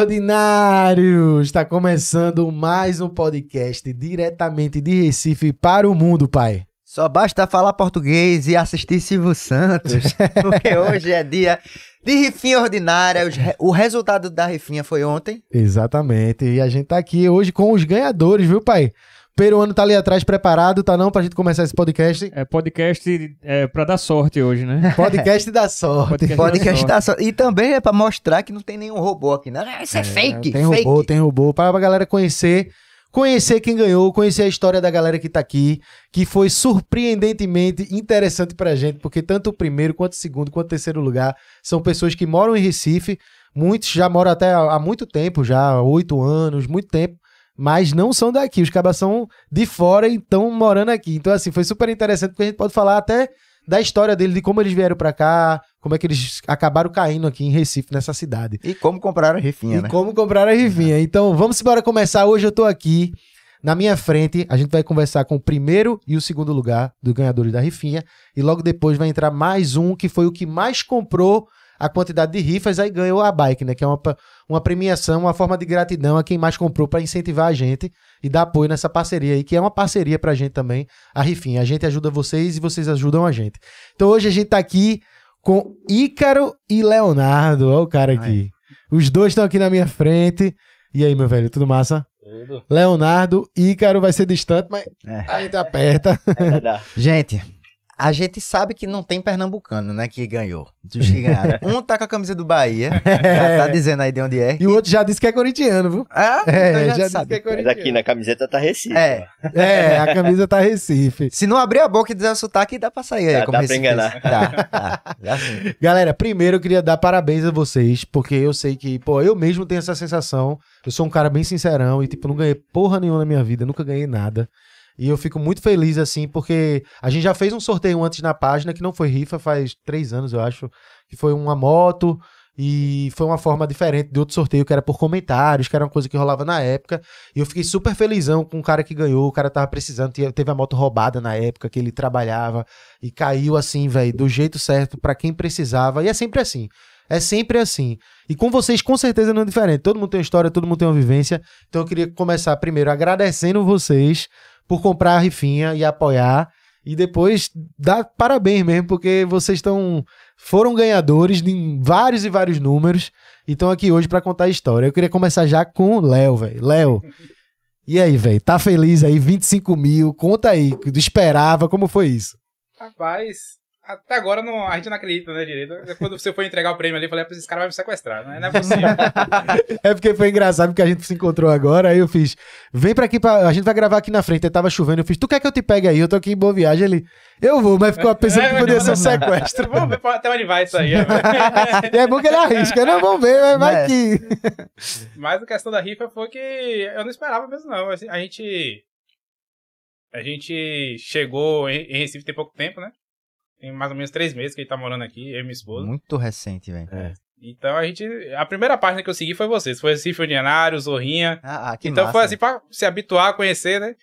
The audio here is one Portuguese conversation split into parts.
Fala, ordinários! Está começando mais um podcast diretamente de Recife para o mundo, pai. Só basta falar português e assistir Silvio Santos, porque hoje é dia de rifinha ordinária. O resultado da rifinha foi ontem. Exatamente. E a gente tá aqui hoje com os ganhadores, viu, pai? Peruano tá ali atrás preparado, tá não, pra gente começar esse podcast? É podcast é, pra dar sorte hoje, né? Podcast da sorte. Podcast, podcast da, sorte. E também é pra mostrar que não tem nenhum robô aqui, não. Isso é, é fake. Tem fake. robô, tem robô. Pra, pra galera conhecer conhecer quem ganhou, conhecer a história da galera que tá aqui, que foi surpreendentemente interessante pra gente, porque tanto o primeiro, quanto o segundo, quanto o terceiro lugar são pessoas que moram em Recife, muitos já moram até há muito tempo, já oito anos, muito tempo, mas não são daqui. Os cabas são de fora e estão morando aqui. Então, assim, foi super interessante porque a gente pode falar até da história dele, de como eles vieram para cá, como é que eles acabaram caindo aqui em Recife, nessa cidade. E como compraram a rifinha, e né? como compraram a rifinha. Então, vamos embora começar. Hoje eu tô aqui. Na minha frente, a gente vai conversar com o primeiro e o segundo lugar do ganhadores da rifinha. E logo depois vai entrar mais um que foi o que mais comprou a quantidade de rifas, aí ganhou a bike, né? Que é uma, uma premiação, uma forma de gratidão a quem mais comprou para incentivar a gente e dar apoio nessa parceria aí, que é uma parceria pra gente também, a rifinha. A gente ajuda vocês e vocês ajudam a gente. Então hoje a gente tá aqui com Ícaro e Leonardo. Olha o cara aqui. Os dois estão aqui na minha frente. E aí, meu velho, tudo massa? Tudo. Leonardo, Ícaro vai ser distante, mas é. a gente aperta. É gente, a gente sabe que não tem pernambucano, né, que ganhou. Dos que ganharam. Um tá com a camisa do Bahia, já tá dizendo aí de onde é. E o outro já disse que é corintiano, viu? Ah, é, então já, já disse que é corintiano. Mas aqui na camiseta tá Recife. É. É, a camisa tá Recife. Se não abrir a boca e dizer o sotaque, dá pra sair aí. Dá, como dá pra enganar. dá. Dá sim. Galera, primeiro eu queria dar parabéns a vocês, porque eu sei que, pô, eu mesmo tenho essa sensação. Eu sou um cara bem sincerão e, tipo, não ganhei porra nenhuma na minha vida, nunca ganhei nada. E eu fico muito feliz, assim, porque a gente já fez um sorteio antes na página, que não foi rifa, faz três anos, eu acho, que foi uma moto. E foi uma forma diferente de outro sorteio, que era por comentários, que era uma coisa que rolava na época. E eu fiquei super felizão com o cara que ganhou. O cara tava precisando, teve a moto roubada na época que ele trabalhava. E caiu assim, velho, do jeito certo para quem precisava. E é sempre assim. É sempre assim. E com vocês, com certeza, não é diferente. Todo mundo tem uma história, todo mundo tem uma vivência. Então eu queria começar primeiro agradecendo vocês por comprar a rifinha e apoiar. E depois dar parabéns mesmo, porque vocês estão. Foram ganhadores de vários e vários números. E estão aqui hoje para contar a história. Eu queria começar já com o Léo, velho. Léo. E aí, velho? Tá feliz aí? 25 mil? Conta aí. Esperava? Como foi isso? Rapaz, até agora não, a gente não acredita, né, direito. Quando você foi entregar o prêmio ali, eu falei, esses caras vão me sequestrar, né? Não é possível. é porque foi engraçado porque a gente se encontrou agora, aí eu fiz, vem pra aqui, pra, a gente vai gravar aqui na frente, aí tava chovendo, eu fiz, tu quer que eu te pegue aí? Eu tô aqui em boa viagem, ele, eu vou, mas ficou pensando que podia ser um sequestro. Vamos ver até onde vai isso aí. e é bom que ele arrisca, não, vamos ver, mas vai É. que... Mas a questão da rifa foi que eu não esperava mesmo, não. A gente. A gente chegou em Recife tem pouco tempo, né? Tem mais ou menos três meses que a gente tá morando aqui, eu e minha esposa. Muito recente, velho. Então a gente. A primeira página que eu segui foi vocês. Foi Recife Ordinário, Zorrinha. Ah, ah, que então massa, foi assim pra se habituar a conhecer, né?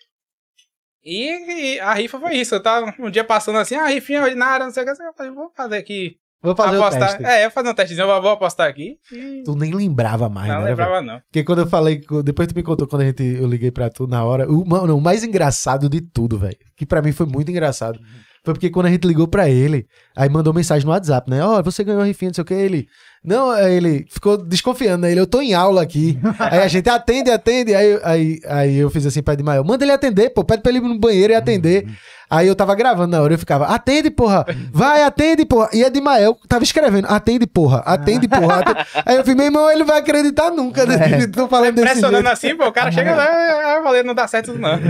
E, e a rifa foi isso. Eu tava um dia passando assim, ah, rifinha ordinária, não sei o que. Eu falei, vou fazer aqui. Vou fazer o apostar. teste. É, eu vou fazer um testezinho, eu vou apostar aqui. E... Tu nem lembrava mais, Não né, velho? lembrava, não. Porque quando eu falei, depois tu me contou quando a gente, eu liguei pra tu na hora, o, mano, o mais engraçado de tudo, velho, que pra mim foi muito engraçado, foi porque quando a gente ligou pra ele, aí mandou mensagem no WhatsApp, né? Ó, você ganhou a rifinha, não sei o que, ele... Não, aí ele ficou desconfiando, né? Ele, eu tô em aula aqui. aí a gente atende, atende. Aí, aí, aí eu fiz assim pra Edmael, manda ele atender, pô, pede pra ele ir no banheiro e atender. Aí eu tava gravando na hora, eu ficava, atende, porra, vai, atende, porra. E Edmael tava escrevendo, atende, porra, atende, porra. atende. Aí eu falei, meu irmão, ele vai acreditar nunca, né? Tô falando desse jeito. Impressionando assim, pô, o cara chega lá, ah, eu falei, não dá certo não. Aí,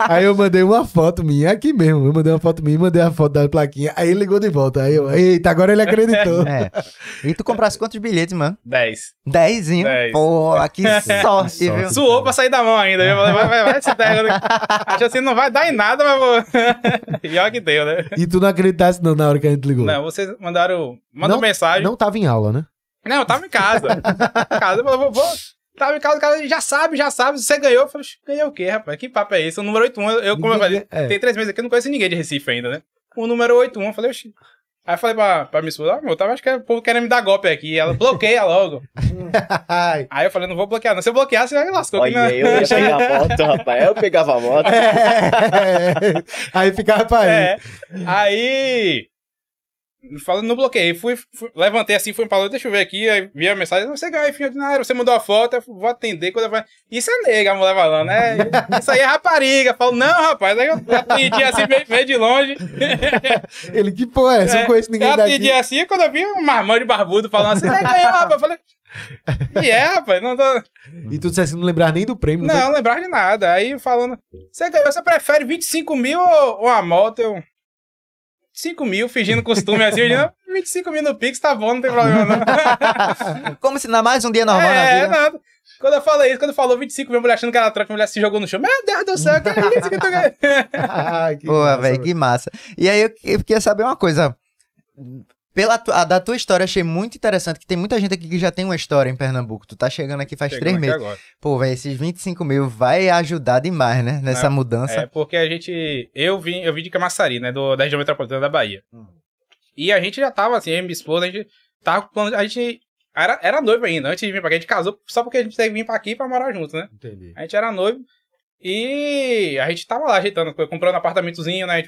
aí eu mandei uma foto minha, aqui mesmo. Eu mandei uma foto minha, mandei a foto da plaquinha. Aí ele ligou de volta. Aí eu, eita, agora ele acreditou. É. E tu comprasse quantos bilhetes, mano? 10. Dezinho. Dez. Pô, que sorte, viu? Suou pra sair da mão ainda. Eu falei, vai, vai, vai, se der. Acho assim, não vai dar em nada, mas vou. Olha que deu, né? E tu não acreditasse não na hora que a gente ligou. Não, vocês mandaram. Mandou mensagem. Não tava em aula, né? Não, eu tava em casa. Em casa, eu falei, vou, vou. Tava em casa, o cara já sabe, já sabe. Você ganhou. Eu falei, ganhei o quê, rapaz? Que papo é esse? O número 81, eu, eu como eu Ninguém- falei, é. tem três meses aqui, eu não conheço ninguém de Recife ainda, né? O número 81, eu falei, oxi. Aí eu falei pra, pra minha esposa, ah, meu, eu tava, acho que o povo querendo me dar golpe aqui. Ela bloqueia logo. Aí eu falei, não vou bloquear, não. Se eu bloquear, você vai lascou. aqui, Olha, né? eu ia pegar a moto, rapaz. Eu pegava a moto. É. Aí ficava pra É. aí. Falando no bloqueio, fui, fui- levantei assim, fui falando, deixa eu ver aqui, aí vi a mensagem, você ganhou fim ordinário, você mandou a foto, eu vou atender, quando eu falei, isso é nega, a mulher falando, né? Isso aí é rapariga. Eu falo, não, rapaz, aí eu atendi assim, meio, meio de longe. Ele, que porra é essa? Eu não conheço ninguém eu atendi daqui. assim, quando eu vi um marmão de barbudo falando assim, você ganhou, rapaz. Eu falei, e é, rapaz, não tô... E tu disse assim, não lembrar nem do prêmio. Não, não lembrava de nada. Aí falando, você ganhou, você prefere 25 mil ou, ou a moto? Eu, 5 mil, fingindo costume assim, eu digo, 25 mil no Pix, tá bom, não tem problema não. Como se na mais um dia normal na é, vida. nada. Quando eu falei isso, quando falou 25 mil, a mulher achando que era troca, a mulher se jogou no chão. Meu Deus do céu, que é isso que? Ai, que Pô, massa, velho, que massa. E aí eu, eu queria saber uma coisa. Pela tu- a da tua história, achei muito interessante que tem muita gente aqui que já tem uma história em Pernambuco. Tu tá chegando aqui faz três meses. Agora. Pô, velho, esses 25 mil vai ajudar demais, né? Nessa Não, mudança. É, porque a gente. Eu vim, eu vim de Camaçari, né? Do, da região metropolitana da Bahia. Uhum. E a gente já tava, assim, eu e minha esposa, a gente tava. A gente. Era, era noivo ainda, antes de vir pra cá. A gente casou só porque a gente teve que vir pra aqui pra morar junto, né? Entendi. A gente era noivo. E a gente tava lá ajeitando, comprando um apartamentozinho, né?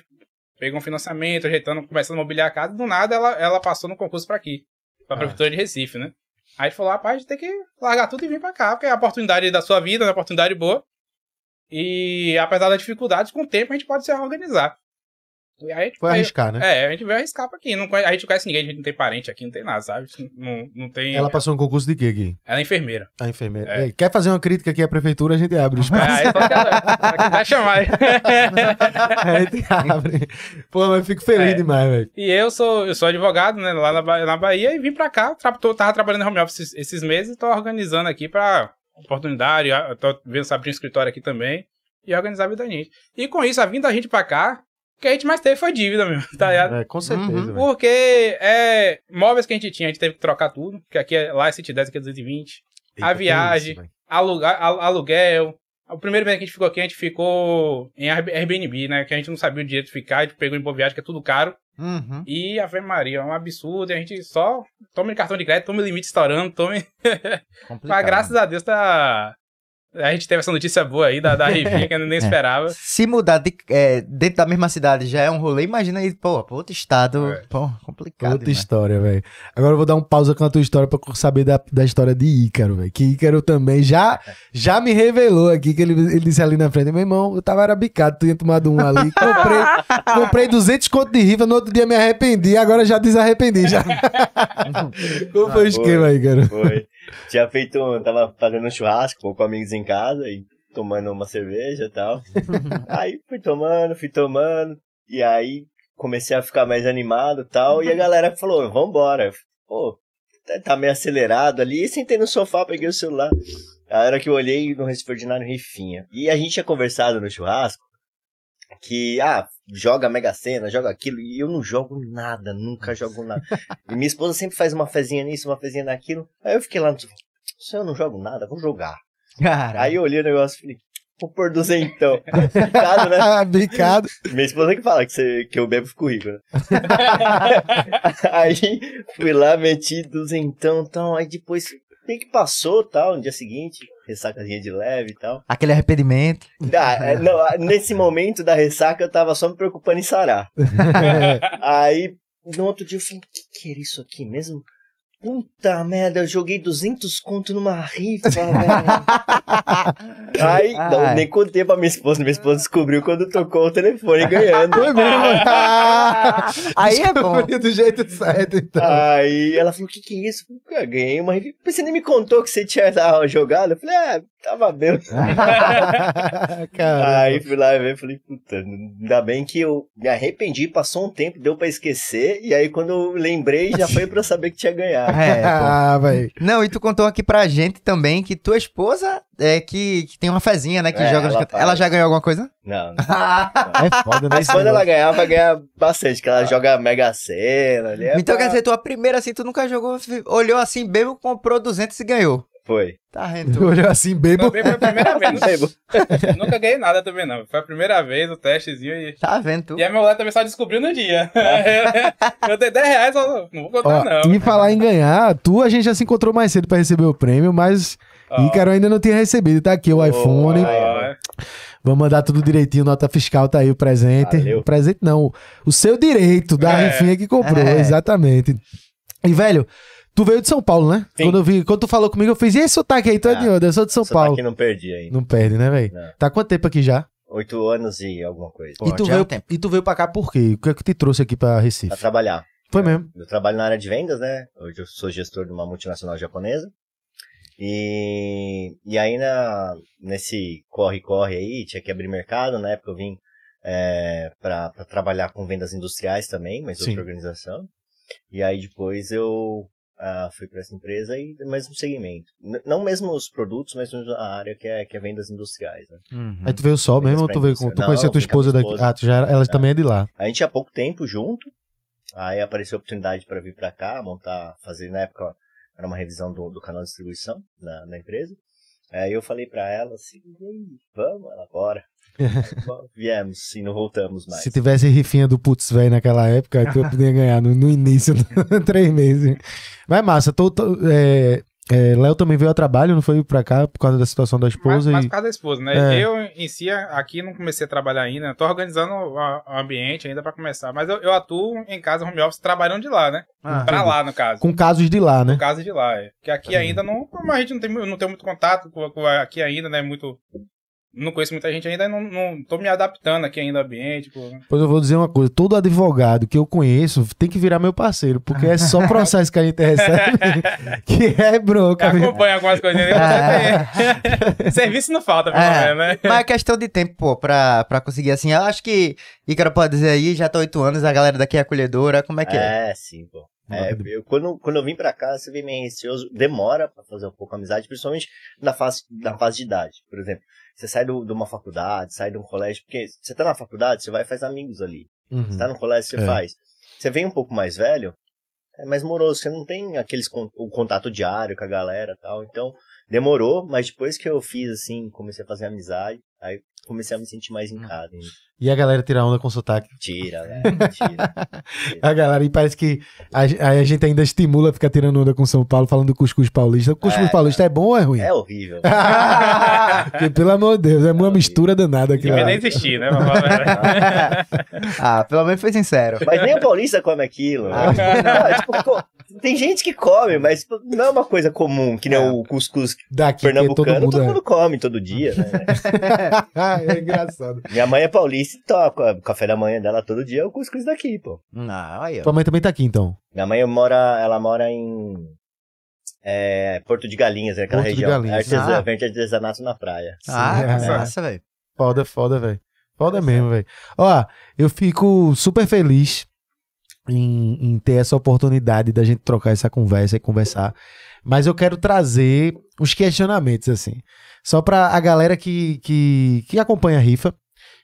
Pegou um financiamento, ajeitando, começando a mobiliar a casa. Do nada ela, ela passou no concurso pra aqui, pra Ah. Prefeitura de Recife, né? Aí falou, rapaz, a gente tem que largar tudo e vir pra cá, porque é a oportunidade da sua vida, é uma oportunidade boa. E apesar das dificuldades, com o tempo a gente pode se organizar. E aí, a gente Foi veio- arriscar, né? É, a gente veio arriscar pra aqui. Não, a gente não conhece ninguém, a gente não tem parente aqui, não tem nada, sabe? Não, não tem. Ela passou um concurso de quê aqui? Ela é enfermeira. A enfermeira. É. Quer fazer uma crítica aqui à prefeitura, a gente abre o É, espaço. aí só que vai chamar. a gente abre. Pô, mas eu fico feliz É. demais, velho. E eu sou, eu sou advogado, né, lá na, na Bahia, e vim pra cá, tra tô, tava trabalhando em home office esses, esses meses, e tô organizando aqui pra oportunidade, tô vendo se abrir um escritório aqui também, e organizar a vida da gente. E com isso, a vinda da gente pra cá, o que a gente mais teve foi dívida mesmo, tá ligado? É, com certeza, Uhum. Porque é, móveis que a gente tinha, a gente teve que trocar tudo, que aqui é, lá é 110, aqui é 220, Eita, a viagem. isso, alugar, al- aluguel. O primeiro mês que a gente ficou aqui, a gente ficou em Airb- Airbnb, né? Que a gente não sabia o direito de ficar, a gente pegou em boa viagem, que é tudo caro. Uhum. E Ave Maria, é um absurdo. E a gente só tome cartão de crédito, tome limite estourando, tome. Complicado. Mas graças a Deus tá. A gente teve essa notícia boa aí da, da Rivinha que eu nem esperava. Se mudar de- é, dentro da mesma cidade já é um rolê, imagina aí, pô, pra outro estado. É. Pô, complicado. Outra demais. história, velho. Agora eu vou dar um pausa com a tua história pra saber da, da história de Ícaro, velho. Que Ícaro também já, já me revelou aqui, que ele, ele disse ali na frente, meu irmão, eu tava era bicado, tinha tomado um ali, comprei, comprei 200 conto de rifa, no outro dia me arrependi, agora já desarrependi, já. Como foi o esquema aí, cara? Foi. Tinha feito, tava fazendo um churrasco com amigos em casa e tomando uma cerveja e tal. aí fui tomando, fui tomando. E aí comecei a ficar mais animado e tal. E a galera falou, vambora. Pô, tá- tá meio acelerado ali. E sentei no sofá, peguei o celular. A hora que eu olhei no Ordinário Rifinha. E a gente tinha conversado no churrasco que, ah, joga Mega Sena, joga aquilo, e eu não jogo nada, nunca jogo nada. E minha esposa sempre faz uma fezinha nisso, uma fezinha naquilo. Aí eu fiquei lá se eu não jogo nada, vou jogar. Cara, Aí eu olhei o negócio e falei, vou pôr duzentão. Picado, né? Ah, bicado. Minha esposa que fala que, você, que eu bebo fico rico, né? aí fui lá, meti duzentão tal, aí depois bem que passou tal, no dia seguinte, ressacazinha de leve e tal. aquele arrependimento. Ah, não, nesse momento da ressaca eu tava só me preocupando em sarar. Aí, no outro dia eu falei, o que, que era isso aqui mesmo? Puta merda, eu joguei 200 conto numa rifa, velho. Aí, não, nem contei pra minha esposa. Minha esposa descobriu quando tocou o telefone ganhando. Foi mesmo. Aí é bom. Do jeito certo, então. Aí ela falou, o que que é isso? Eu falei, "Ah, ganhei uma rifa. Você nem me contou que você tinha ah, jogado? Eu falei, ah, tava bem. Aí fui lá ver, falei, puta, ainda bem que eu me arrependi, passou um tempo, deu pra esquecer, e aí quando eu lembrei, já foi pra saber que tinha ganhado. É, ah, velho. Não, e tu contou aqui pra gente também que tua esposa é que, que tem uma fezinha, né? Que É, joga ela ela, já ganhou alguma coisa? Não, não. É foda, né? Mas quando ela ganhar, vai ganhar bastante, que ela joga Mega Sena ali. é então pra- quer dizer, tua primeira assim, tu nunca jogou, olhou assim, bebo, comprou 200 e ganhou. Foi. Tá tu? Olhou assim, bebo. Também foi a primeira vez. Bebo. Nunca ganhei nada também, não. Foi a primeira vez o testezinho e. Tá vendo? tu? E a minha mulher também só descobriu no dia. eu dei 10 reais, eu não vou contar, Ó, não. e falar em ganhar, tu a gente já se encontrou mais cedo pra receber o prêmio, mas Ó. Ícaro ainda não tinha recebido. Tá aqui o iPhone. Ó, Vamos mandar tudo direitinho, nota fiscal tá aí o presente. Valeu. O presente não, o seu direito da É. rifinha que comprou, É. exatamente. E velho, tu veio de São Paulo, né? Sim. Quando eu vi, quando tu falou comigo, eu fiz, e esse sotaque aí, tu é Ah, de onde? Eu sou de São Paulo. aqui não perdi ainda. Não perde, né, velho? Tá quanto tempo aqui já? Oito anos e alguma coisa. Pô, e, tu é um veio, tempo. e tu veio pra cá por quê? O que é que te trouxe aqui pra Recife? Pra trabalhar. Foi mesmo. Eu trabalho na área de vendas, né? Hoje eu sou gestor de uma multinacional japonesa. E, e aí na, nesse corre-corre aí, tinha que abrir mercado. Na época eu vim é, para trabalhar com vendas industriais também, mas Sim. outra organização. E aí depois eu ah, fui para essa empresa e no mesmo segmento. N- não mesmo os produtos, mas a área que é, que é vendas industriais. Né? Uhum. Aí tu veio só Vendas mesmo ou tu veio com. Tu Não, tua vim com a esposa daqui? esposa. Ah, tu já era, ela também é de lá. A gente tinha pouco tempo junto. Aí apareceu a oportunidade para vir para cá, montar, fazer na época era uma revisão do, do canal de distribuição na, na empresa. Aí eu falei para ela assim, "E aí, vamos, ela bora. Viemos e não voltamos mais. Se tivesse rifinha do Putz velho naquela época, tu podia ganhar no, no início, três meses. Mas massa, tô, tô- é, é, Léo também veio a trabalho, não foi pra cá por causa da situação da Mas, esposa mas e. por causa da esposa, né? É. Eu, em si, aqui não comecei a trabalhar ainda. Tô organizando o, ambiente ainda pra começar. Mas eu, eu atuo em casa, home office, trabalhando de lá, né? Ah, pra lá, no caso. Com casos de lá, né? No caso de lá, é. Porque aqui ainda não. Como a gente não tem, não tem muito contato com, com aqui ainda, né? Muito. Não conheço muita gente ainda, não, não tô me adaptando aqui ainda ao ambiente. Pô. Pois eu vou dizer uma coisa: todo advogado que eu conheço tem que virar meu parceiro, porque é só processo que a gente recebe que é bronca. Acompanha algumas coisinhas aí. Serviço não falta, pelo É. menos, né? Mas é questão de tempo, pô, pra, pra conseguir assim. Eu acho que Ícaro pode dizer aí, já tô oito anos, a galera daqui é acolhedora. Como é que é? É, sim, pô. É, eu, quando, quando eu vim pra cá, você vem meio receoso, demora pra fazer um pouco a amizade, principalmente na fase, na fase de idade. Por exemplo, você sai do, de uma faculdade, sai de um colégio, porque você tá na faculdade, você vai e faz amigos ali. Uhum. Você tá no colégio, você É. faz. Você vem um pouco mais velho, é mais moroso, você não tem aqueles o contato diário com a galera e tal. Então, demorou, mas depois que eu fiz assim, comecei a fazer amizade, aí comecei a me sentir mais em casa. hein? E a galera tira onda com sotaque. Tira, né? Tira. A galera, e parece que a, a gente ainda estimula ficar tirando onda com São Paulo, falando do cuscuz paulista. O cuscuz É, paulista é bom ou é ruim? É horrível. Porque, pelo amor de Deus, é uma mistura danada aqui. Devia nem existir, né? Ah, pelo menos foi sincero. Mas nem o paulista come aquilo. Ah, Não, tipo, co- tem gente que come, mas não é uma coisa comum, que nem É. o cuscuz Daqui, que todo pernambucano, mundo todo é. mundo come todo dia, né? é engraçado. Minha mãe é paulista e toca o café da manhã dela todo dia é o cuscuz daqui, pô. Não, aí, ó. Tua mãe também tá aqui, então. Minha mãe mora, ela mora em é, Porto de Galinhas, né, aquela Porto de região. Galinhas. Artesã, Ah. vende artesanato na praia. Ah, Sim, que é. massa, velho. Foda, foda, velho. Foda mesmo, velho. Ó, eu fico super feliz em, em ter essa oportunidade da gente trocar essa conversa e conversar. Mas eu quero trazer uns questionamentos, assim. Só pra a galera que, que, que acompanha a rifa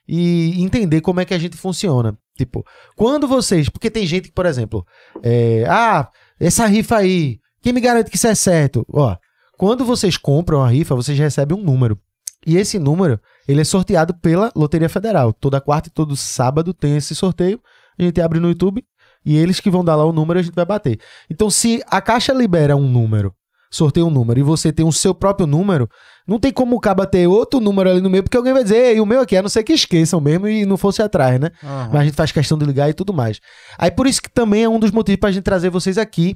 e entender como é que a gente funciona. Tipo, quando vocês. Porque tem gente que, por exemplo, é, ah, essa rifa aí, quem me garante que isso é certo? Ó, quando vocês compram a rifa, vocês recebem um número. E esse número, ele é sorteado pela Loteria Federal. Toda quarta e todo sábado tem esse sorteio. A gente abre no YouTube e eles que vão dar lá o número a gente vai bater. Então, se a Caixa libera um número, sorteia um número e você tem o seu próprio número, não tem como o caba ter outro número ali no meio, porque alguém vai dizer, ei, o meu aqui, a não ser que esqueçam mesmo e não fosse atrás, né? Mas a gente faz questão de ligar e tudo mais. Aí por isso que também é um dos motivos pra gente trazer vocês aqui,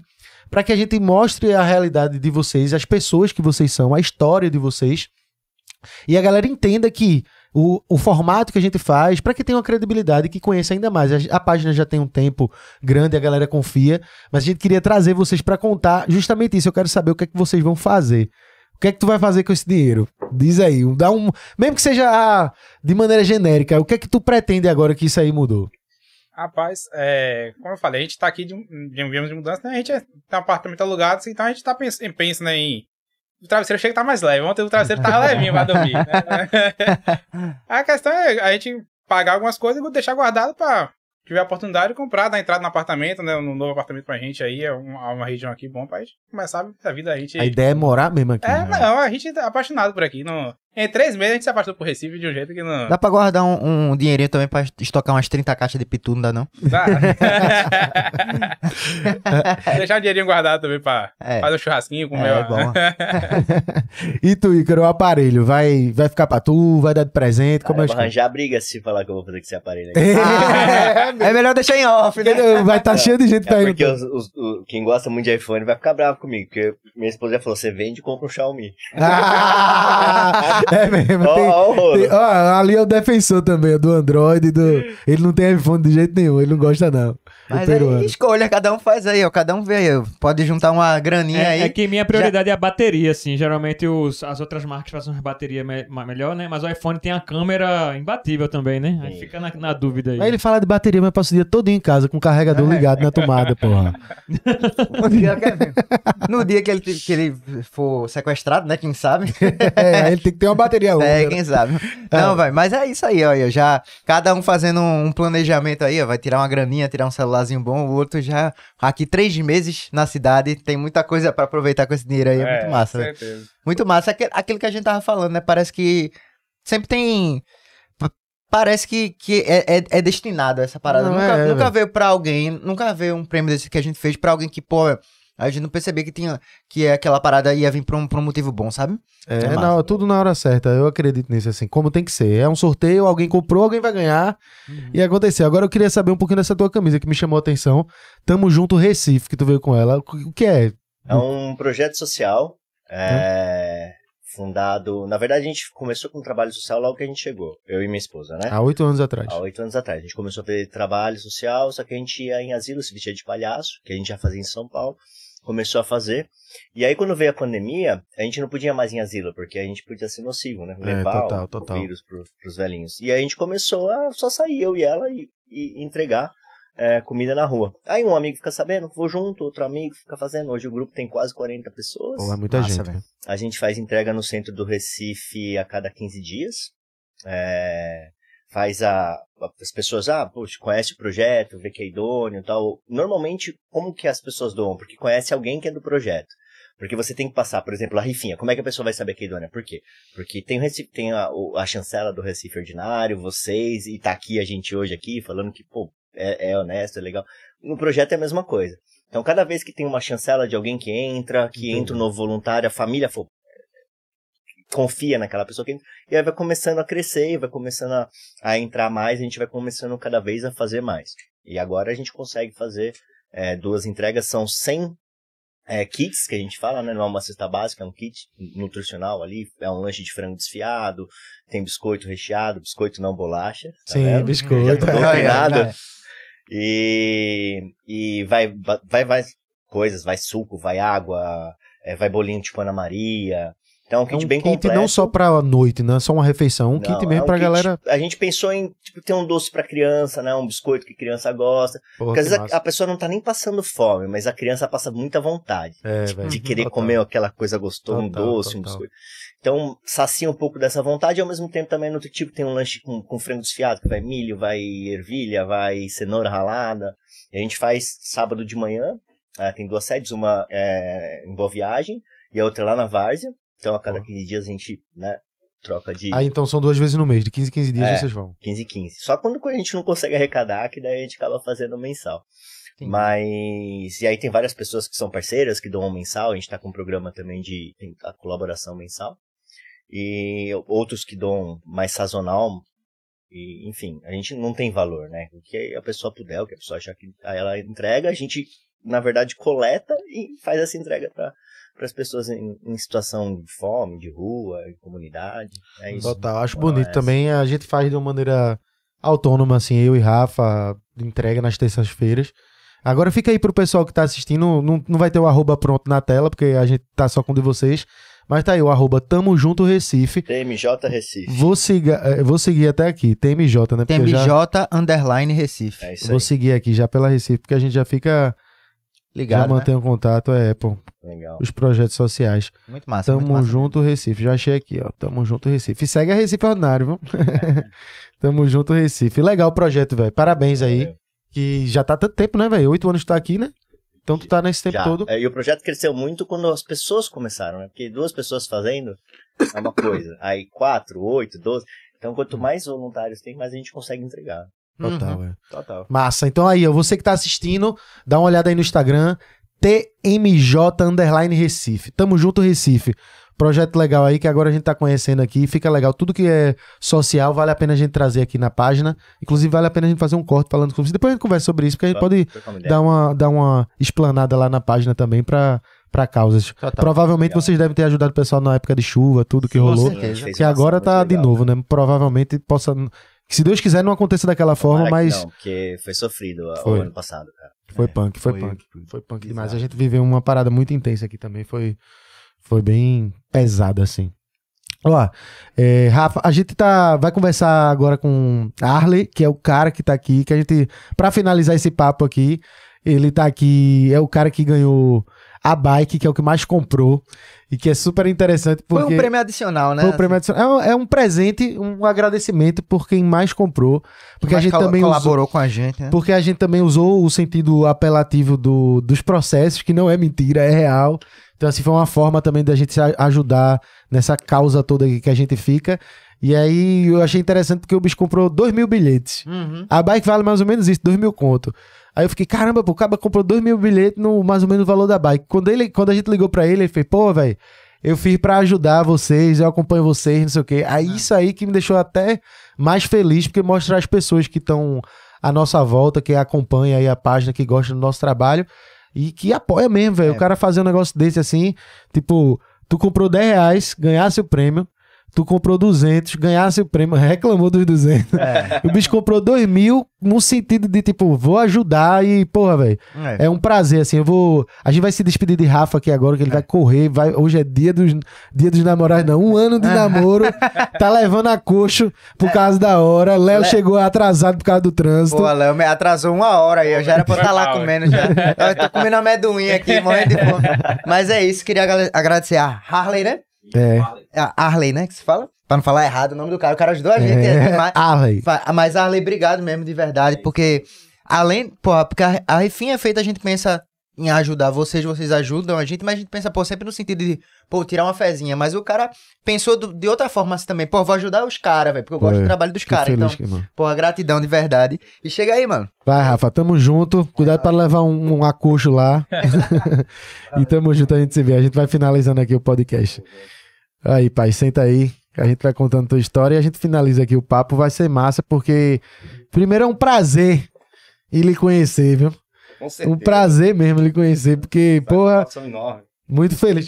pra que a gente mostre a realidade de vocês, as pessoas que vocês são, a história de vocês. E a galera entenda que o, o formato que a gente faz, pra que tenha uma credibilidade, que conheça ainda mais. A, a página já tem um tempo grande, a galera confia, mas a gente queria trazer vocês pra contar justamente isso. Eu quero saber o que é que vocês vão fazer. O que é que tu vai fazer com esse dinheiro? Diz aí, dá um, mesmo que seja ah, de maneira genérica, o que é que tu pretende agora que isso aí mudou? Rapaz, é, como eu falei, a gente tá aqui de, um- de de mudança, né? A gente é- tem um apartamento alugado, assim, então a gente tá pens- pensando em. O travesseiro chega a tá mais leve. Ontem o travesseiro tava levinho pra dormir. Né? a questão é a gente pagar algumas coisas e deixar guardado pra tiver a oportunidade de comprar, dar entrada no apartamento, né? Um novo apartamento pra gente aí, é uma, uma região aqui bom pra gente começar a vida. A gente. A ideia é morar mesmo aqui. É, né? não, a gente é apaixonado por aqui. Não... Em três meses a gente se apaixonou por Recife de um jeito que não. Dá pra guardar um, um dinheirinho também pra estocar umas 30 caixas de pitu, não dá não? Dá. Deixar um dinheirinho guardado também pra É. fazer um churrasquinho, comer. É, uma- bom. E tu, Ícaro, o aparelho vai, vai ficar pra tu, vai dar de presente, Ah, como eu é vou que arranjar briga se falar que eu vou fazer com esse aparelho aqui. É melhor deixar em off, né? Vai estar cheio de gente É porque perguntando. os- os- o- quem gosta muito de iPhone vai ficar bravo comigo, porque minha esposa já falou, você vende e compra um Xiaomi. Ah, é mesmo. Tem- ó o rolo. tem- ó, ali é o defensor também, do Android. Do, ele não tem iPhone de jeito nenhum, ele não gosta, não. Mas aí escolha, cada um faz aí, ó. Cada um vê aí. ó. Pode juntar uma graninha aí. É, é que minha prioridade é a bateria, assim. Geralmente os, as outras marcas fazem umas baterias me- melhor, né? Mas o iPhone tem a câmera imbatível também, né? Aí Sim. fica na, na dúvida aí. Aí ele fala de bateria, mas passa o dia todo em casa com o carregador ligado na tomada, porra. No dia que, no dia que ele, que ele for sequestrado, né? Quem sabe? É, aí ele tem que ter uma bateria longa. É, né? quem sabe. Não, vai. Mas é isso aí, ó. ó, Já cada um fazendo um planejamento aí, ó. Vai tirar uma graninha, tirar um celularzinho bom. O outro já. Aqui três meses na cidade. Tem muita coisa pra aproveitar com esse dinheiro aí. É, muito massa, com velho. certeza. Muito massa. Aquele, aquilo que a gente tava falando, né? Parece que sempre tem. pa- Parece que, que é, é, é destinado essa parada. Não, nunca é, nunca veio pra alguém, nunca veio um prêmio desse que a gente fez pra alguém que, pô, a gente não percebia que tinha que aquela parada ia vir pra um, pra um motivo bom, sabe? É, É na- tudo na hora certa. Eu acredito nisso, assim, como tem que ser. É um sorteio, alguém comprou, alguém vai ganhar. E aconteceu. Agora eu queria saber um pouquinho dessa tua camisa que me chamou a atenção. Tamo junto Recife, que tu veio com ela. O que é? É um projeto social, é, fundado... Na verdade, a gente começou com um trabalho social logo que a gente chegou, eu e minha esposa, né? Há oito anos atrás. Há oito anos atrás. A gente começou a fazer trabalho social, só que a gente ia em asilo, se vestia de palhaço, que a gente já fazia em São Paulo. Começou a fazer. E aí, quando veio a pandemia, a gente não podia mais em asilo, porque a gente podia ser nocivo, né? Levar total, o, total. o vírus pro, pros velhinhos. E aí a gente começou a só sair, eu e ela, e, e entregar é, comida na rua. Aí um amigo fica sabendo, vou junto, outro amigo fica fazendo. Hoje o grupo tem quase 40 pessoas. Pô, é muita Massa, gente. velho. A gente faz entrega no centro do Recife a cada 15 dias. É, faz a. As pessoas, ah, poxa, conhece o projeto, vê que é idôneo e tal. Normalmente, como que as pessoas doam? Porque conhece alguém que é do projeto. Porque você tem que passar, por exemplo, a rifinha. Como é que a pessoa vai saber que é idônea? Por quê? Porque tem, tem a, a chancela do Recife Ordinário, vocês, e tá aqui a gente hoje aqui falando que, pô, é, é honesto, é legal. No projeto é a mesma coisa. Então, cada vez que tem uma chancela de alguém que entra, que entra um novo voluntário, a família confia naquela pessoa que e aí vai começando a crescer, e vai começando a, a entrar mais, a gente vai começando cada vez a fazer mais. E agora a gente consegue fazer é, duas entregas, são 100 é, kits que a gente fala, né? Não é uma cesta básica, é um kit nutricional ali, é um lanche de frango desfiado, tem biscoito recheado, biscoito não bolacha. tá Sim, vendo? biscoito. Já tô doutrinado. É, E, e vai, vai, vai coisas, vai suco, vai água, é, vai bolinho tipo Ana Maria. Então é um É kit um bem kit completo. não só pra noite, não é só uma refeição, um Não, kit é mesmo um pra kit- galera. A gente pensou em tipo, ter um doce pra criança, né? Um biscoito que criança gosta. Porra, Porque às vezes a, a pessoa não tá nem passando fome, mas a criança passa muita vontade É, velho. de querer Total. comer aquela coisa gostosa, um Total, doce, um total. biscoito. Então, sacia um pouco dessa vontade e ao mesmo tempo também nutritivo. Tem um lanche com, com frango desfiado, que vai milho, vai ervilha, vai cenoura ralada. E a gente faz sábado de manhã, ah, tem duas sedes, uma é, em Boa Viagem e a outra lá na Várzea. Então, a cada Pô. 15 dias a gente, né, troca de Aí então são duas vezes no mês, de 15 em 15 dias É. vocês vão. 15 e 15. Só quando a gente não consegue arrecadar, que daí a gente acaba fazendo mensal. Entendi. Mas. E aí tem várias pessoas que são parceiras, que doam mensal. A gente tá com um programa também de a colaboração mensal. E outros que doam mais sazonal. E, enfim, a gente não tem valor, né? O que a pessoa puder, o que a pessoa achar que aí ela entrega, a gente, na verdade, coleta e faz essa entrega para as pessoas em, em situação de fome, de rua, de comunidade. É isso. Total, acho Moral bonito é essa. também. A gente faz de uma maneira autônoma, assim, eu e Rafa, entrega nas terças-feiras. Agora fica aí pro pessoal que tá assistindo, não, não vai ter o arroba pronto na tela, porque a gente tá só com o de vocês. Mas tá aí o arroba Tamo Junto Recife. TMJ Recife. Vou seguir, eh, vou seguir até aqui, TMJ, né? Porque TMJ já, underline Recife. É isso vou aí. seguir aqui já pela Recife, porque a gente já fica, já Ligado, né? mantém o contato, é, pô, Legal. os projetos sociais. Muito massa. muito Tamo massa. junto, Recife. Já achei aqui, ó. Tamo junto, Recife. E segue a Recife Ordinário, viu? Tamo junto, Recife. Legal o projeto, velho. Parabéns aí. que já tá tanto tempo, né, velho? Oito anos que tá aqui, né? Então tu tá nesse tempo Já. todo. É, e o projeto cresceu muito quando as pessoas começaram, né? Porque duas pessoas fazendo é uma coisa. Aí quatro, oito, doze. Então, quanto mais voluntários tem, mais a gente consegue entregar. Total, Uhum. é. Total. Massa. Então aí, ó, você que tá assistindo, dá uma olhada aí no Instagram, TMJ Underline Recife. Tamo junto, Recife. Projeto legal aí que agora a gente tá conhecendo aqui. Fica legal. Tudo que é social vale a pena a gente trazer aqui na página. Inclusive, vale a pena a gente fazer um corte falando com você. Depois a gente conversa sobre isso, porque a gente pode dar uma, dar uma explanada lá na página também pra, pra causas. Total. Provavelmente Legal. vocês devem ter ajudado o pessoal na época de chuva, tudo que Com rolou. certeza. Que agora tá de novo, né? Provavelmente possa. Que Se Deus quiser, não aconteça daquela forma, Tomara que mas Não, porque foi sofrido Foi. o ano passado, cara. foi punk, foi, foi punk. Foi punk bizarro. demais. A gente viveu uma parada muito intensa aqui também. Foi, foi bem pesada, assim. Ó, é, Rafa, a gente tá, vai conversar agora com Arley, que é o cara que tá aqui, que a gente, pra finalizar esse papo aqui, ele tá aqui, é o cara que ganhou a bike, que é o que mais comprou, e que é super interessante porque... Foi um prêmio adicional, né? Foi um prêmio adicional. É um, é um presente, um agradecimento por quem mais comprou. Porque a Mas gente também usou, colaborou com a gente, né? porque a gente também usou o sentido apelativo do, dos processos, que não é mentira, é real. Então, assim, foi uma forma também da gente se a- ajudar nessa causa toda que a gente fica. E aí eu achei interessante porque o bicho comprou dois mil bilhetes. Uhum. A bike vale mais ou menos isso, dois mil conto. Aí eu fiquei, caramba, pô, o cara comprou dois mil bilhetes no mais ou menos o valor da bike. Quando, ele, quando a gente ligou pra ele, ele fez, pô, velho, eu fiz pra ajudar vocês, eu acompanho vocês, não sei o quê. Aí isso aí que me deixou até mais feliz, porque mostra as pessoas que estão à nossa volta, que acompanham aí a página, que gostam do nosso trabalho e que apoia mesmo, velho. É. O cara fazer um negócio desse assim, tipo, tu comprou 10 reais, ganhasse o prêmio. Tu comprou 200, ganhasse o prêmio, reclamou dos 200. É. O bicho comprou 2 mil no sentido de, tipo, vou ajudar e, porra, velho, É. é um prazer, assim, eu vou... A gente vai se despedir de Rafa aqui agora, que ele vai correr, vai... hoje é dia dos, dia dos namorados, não, um ano de namoro, tá levando a coxo por causa da hora, Léo Le- chegou atrasado por causa do trânsito. Pô, Léo, me atrasou uma hora aí. Eu já era pra estar lá mal, comendo já. Eu tô comendo amendoim aqui, morrendo de fome. Mas é isso, queria agra- agradecer a Harley, né? É, A Harley, né? Que se fala? Pra não falar errado o nome do cara. O cara ajudou a gente. é, mas, Arley. mas Harley, obrigado mesmo, de verdade. Porque, além, pô, porque a, a Refim é feita, a gente pensa em ajudar vocês, vocês ajudam a gente, mas a gente pensa, pô, sempre no sentido de, pô, tirar uma fezinha. Mas o cara pensou do- de outra forma assim também. Pô, vou ajudar os caras, velho, porque eu gosto Foi. do trabalho dos caras. Então, que, pô, gratidão de verdade. E chega aí, mano. Vai, Rafa, tamo junto. Cuidado pra levar um, um acocho lá. e tamo junto, a gente se vê. A gente vai finalizando aqui o podcast. Aí, pai, senta aí. que A gente vai contando tua história e a gente finaliza aqui o papo. Vai ser massa, porque primeiro é um prazer ir lhe conhecer, viu? Com certeza. Um prazer mesmo lhe conhecer, porque, porra, Satisfação enorme. muito feliz.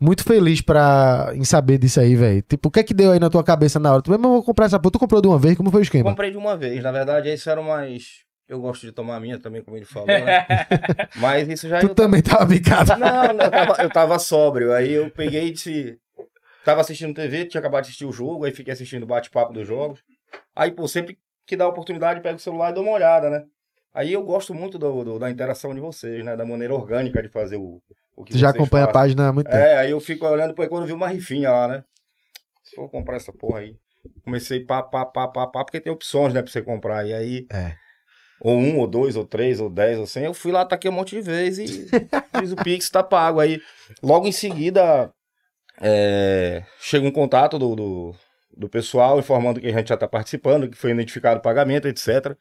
Muito feliz pra, em saber disso aí, velho. Tipo, o que é que deu aí na tua cabeça na hora? Tu mesmo, eu vou comprar essa porra. Tu comprou de uma vez? Como foi o esquema? Comprei de uma vez. Na verdade, isso era mais. Eu gosto de tomar a minha também, como ele falou, né? Mas isso já. Tu eu também tava bicado. Não, não, eu tava, eu tava sóbrio. Aí eu peguei e disse. Tava assistindo TV, tinha acabado de assistir o jogo, aí fiquei assistindo o bate-papo dos jogos. Aí, pô, sempre que dá a oportunidade, pego o celular e dou uma olhada, né? Aí eu gosto muito do, do- da interação de vocês, né? Da maneira orgânica de fazer o, o que Tu já acompanha a fazem. página há muito tempo. É, aí eu fico olhando, pô, quando eu vi uma rifinha lá, né? Se eu comprar essa porra aí. Comecei pá, pá, pá, pá, pá, porque tem opções, né, pra você comprar. E aí. É. Ou um, ou dois, ou três, ou dez, ou cem. Eu fui lá, ataquei um monte de vezes e fiz o Pix, tá pago. Aí, logo em seguida, é, chega um contato do, do, do pessoal informando que a gente já tá participando, que foi identificado o pagamento, etc.